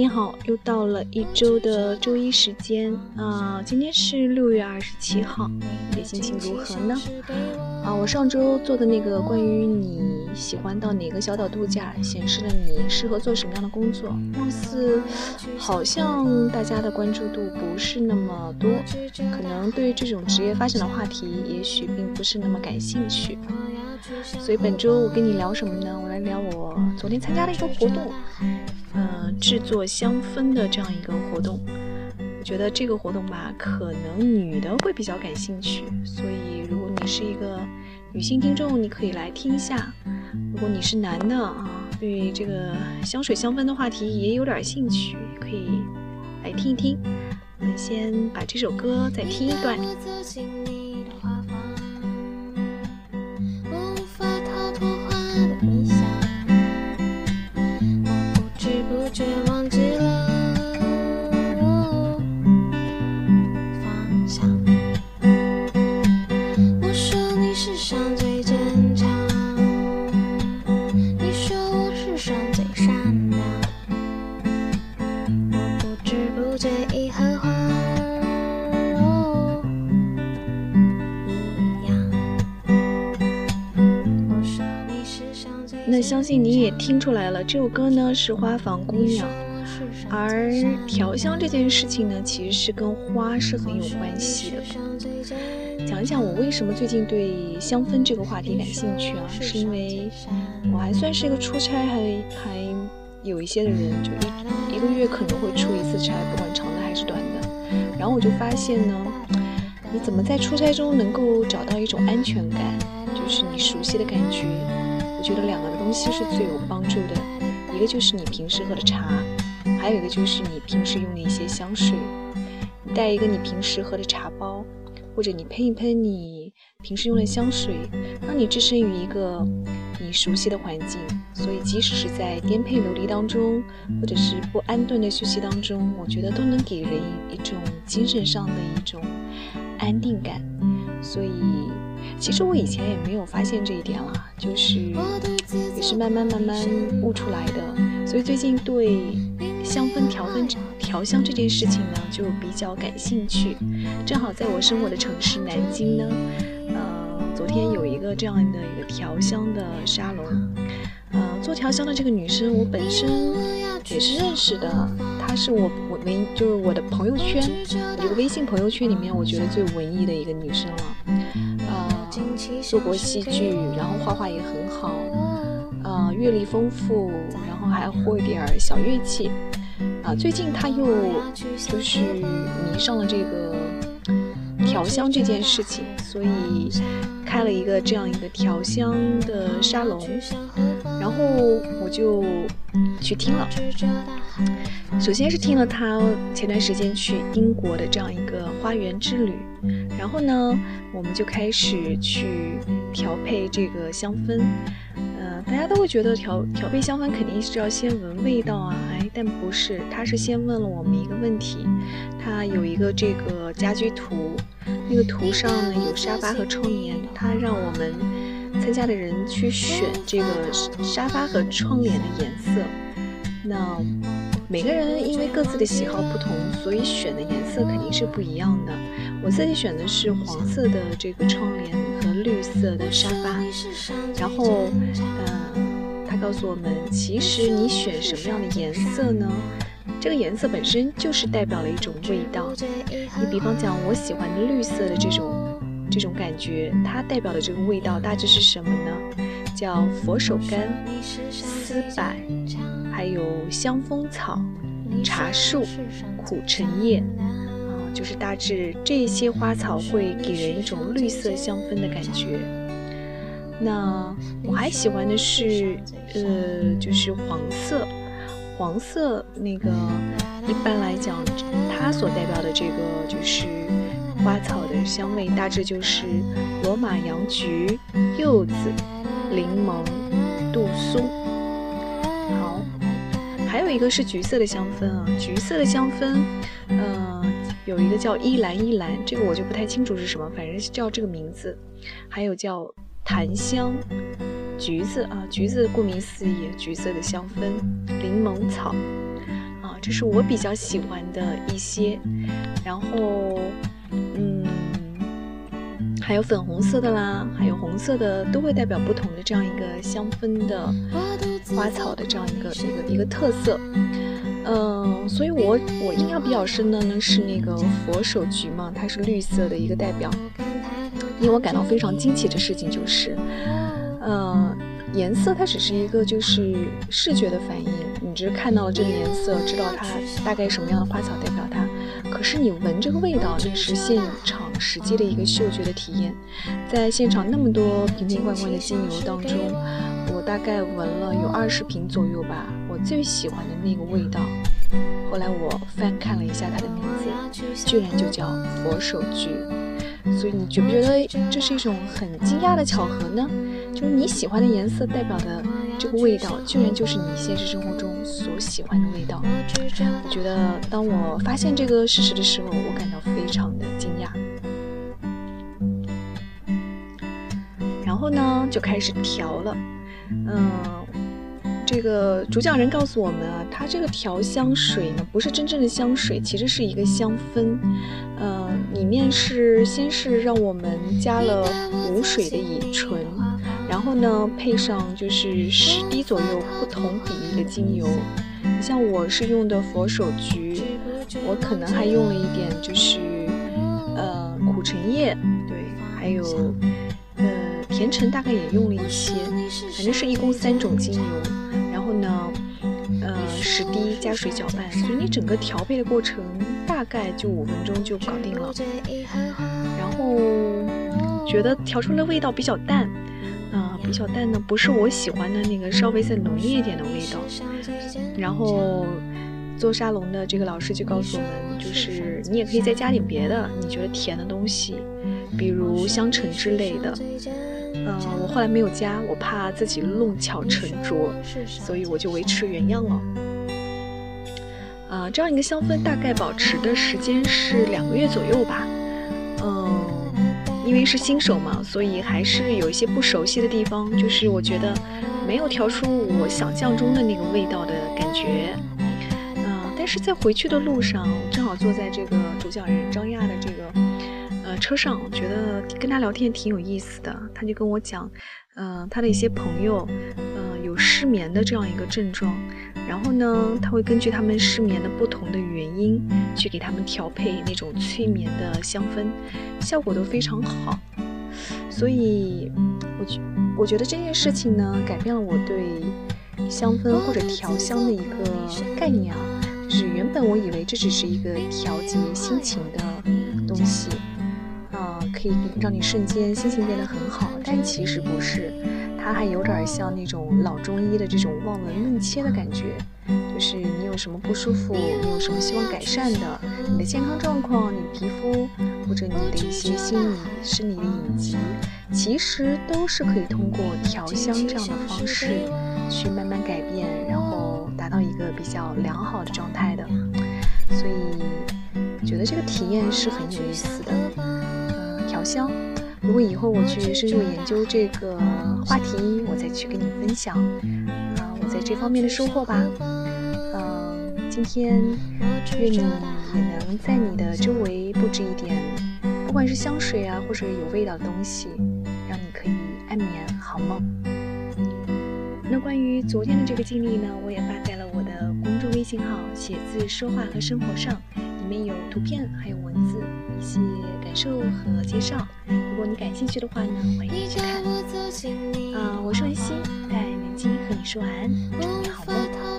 你好，又到了一周的周一时间啊，今天是六月二十七号，你的心情如何呢？啊，我上周做的那个关于你喜欢到哪个小岛度假，显示了你适合做什么样的工作，貌似好像大家的关注度不是那么多，可能对于这种职业发展的话题，也许并不是那么感兴趣。所以本周我跟你聊什么呢？我来聊我昨天参加了一个活动。呃，制作香氛的这样一个活动，我觉得这个活动吧，可能女的会比较感兴趣。所以，如果你是一个女性听众，你可以来听一下；如果你是男的啊，对这个香水香氛的话题也有点兴趣，可以来听一听。我们先把这首歌再听一段。相信你也听出来了，这首歌呢是《花房姑娘》，而调香这件事情呢，其实是跟花是很有关系的。讲一讲我为什么最近对香氛这个话题感兴趣啊？是因为我还算是一个出差还还有一些的人，就一一一个月可能会出一次差，不管长的还是短的。然后我就发现呢，你怎么在出差中能够找到一种安全感，就是你熟悉的感觉。我觉得两个东西是最有帮助的，一个就是你平时喝的茶，还有一个就是你平时用的一些香水。你带一个你平时喝的茶包，或者你喷一喷你平时用的香水，让你置身于一个你熟悉的环境。所以即使是在颠沛流离当中，或者是不安顿的休息当中，我觉得都能给人一种精神上的一种安定感。所以。其实我以前也没有发现这一点了，就是也是慢慢慢慢悟出来的。所以最近对香氛调分调香这件事情呢，就比较感兴趣。正好在我生活的城市南京呢，呃，昨天有一个这样的一个调香的沙龙。做调香的这个女生，我本身也是认识的，她是我我们就是我的朋友圈这个微信朋友圈里面，我觉得最文艺的一个女生了。做过戏剧，然后画画也很好，呃，阅历丰富，然后还会点儿小乐器，啊，最近他又就是迷上了这个调香这件事情，所以开了一个这样一个调香的沙龙，然后我就去听了。首先是听了他前段时间去英国的这样一个花园之旅。然后呢，我们就开始去调配这个香氛。呃，大家都会觉得调调配香氛肯定是要先闻味道啊，哎，但不是，他是先问了我们一个问题。他有一个这个家居图，那个图上呢有沙发和窗帘，他让我们参加的人去选这个沙发和窗帘的颜色。那每个人因为各自的喜好不同，所以选的颜色肯定是不一样的。我自己选的是黄色的这个窗帘和绿色的沙发，然后，嗯，他告诉我们，其实你选什么样的颜色呢？这个颜色本身就是代表了一种味道。你比方讲，我喜欢绿色的这种这种感觉，它代表的这个味道大致是什么呢？叫佛手柑、丝柏，还有香蜂草、茶树、苦橙叶。啊就是大致这些花草会给人一种绿色香氛的感觉。那我还喜欢的是，呃，就是黄色。黄色那个一般来讲，它所代表的这个就是花草的香味，大致就是罗马洋菊、柚子、柠檬、杜松。好，还有一个是橘色的香氛啊，橘色的香氛，嗯，有一个叫依兰依兰，这个我就不太清楚是什么，反正是叫这个名字。还有叫檀香。橘子啊，橘子顾名思义，橘色的香氛，柠檬草啊，这是我比较喜欢的一些。然后，还有粉红色的啦，还有红色的，都会代表不同的这样一个香氛的花草的这样一个一个一个特色。嗯，所以我我印象比较深的呢是那个佛手菊嘛，它是绿色的一个代表。令我感到非常惊奇的事情就是。嗯，颜色它只是一个就是视觉的反应，你只是看到了这个颜色，知道它大概什么样的花草代表它。可是你闻这个味道，那是现场实际的一个嗅觉的体验。在现场那么多瓶瓶罐罐的精油当中，我大概闻了有二十瓶左右吧。我最喜欢的那个味道，后来我翻看了一下它的名字，居然就叫佛手菊。所以你觉不觉得这是一种很惊讶的巧合呢？就是你喜欢的颜色代表的这个味道，居然就是你现实生活中所喜欢的味道。我觉得当我发现这个事实的时候，我感到非常的惊讶。然后呢，就开始调了，嗯。这个主讲人告诉我们啊，它这个调香水呢，不是真正的香水，其实是一个香氛。呃，里面是先是让我们加了无水的乙醇，然后呢配上就是十滴左右不同比例的精油。你像我是用的佛手菊，我可能还用了一点就是呃苦橙叶，对，还有呃甜橙大概也用了一些，反正是一共三种精油。然后呢，呃，十滴加水搅拌，所以你整个调配的过程大概就五分钟就搞定了。然后觉得调出来的味道比较淡，小蛋呢，不是我喜欢的那个稍微再浓烈一点的味道。然后做沙龙的这个老师就告诉我们，就是你也可以再加点别的，你觉得甜的东西，比如香橙之类的。嗯，我后来没有加，我怕自己弄巧成拙，所以我就维持原样了。啊，这样一个香氛大概保持的时间是两个月左右吧。嗯，因为是新手嘛，所以还是有一些不熟悉的地方，就是我觉得没有调出我想象中的那个味道的感觉。嗯，但是在回去的路上，正好坐在这个主讲人张亚的这个呃。车上，觉得跟他聊天挺有意思的。他就跟我讲，嗯，他的一些朋友，嗯，有失眠的这样一个症状。然后呢，他会根据他们失眠的不同的原因，去给他们调配那种催眠的香氛，效果都非常好。所以，我觉我觉得这件事情呢，改变了我对香氛或者调香的一个概念啊。就是原本我以为这只是一个调节心情的东西。啊可以让你瞬间心情变得很好，但其实不是，它还有点像那种老中医的这种望闻问切的感觉，就是你有什么不舒服，你有什么希望改善的，你的健康状况，你皮肤或者你的一些心理、生理的隐疾，其实都是可以通过调香这样的方式去慢慢改变，然后达到一个比较良好的状态的。所以觉得这个体验是很有意思的。嗯调香，如果以后我去深入研究这个话题，我再去跟你分享啊，我在这方面的收获吧。嗯，今天愿你也能在你的周围布置一点，不管是香水啊，或者有味道的东西，让你可以安眠好梦。那关于昨天的这个经历呢，我也发在了我的公众微信号“写字说话和生活”上。里面有图片，还有文字，一些感受和介绍。如果你感兴趣的话呢，欢迎去看。啊，我是文熙，在南京和你说晚安，祝你好梦。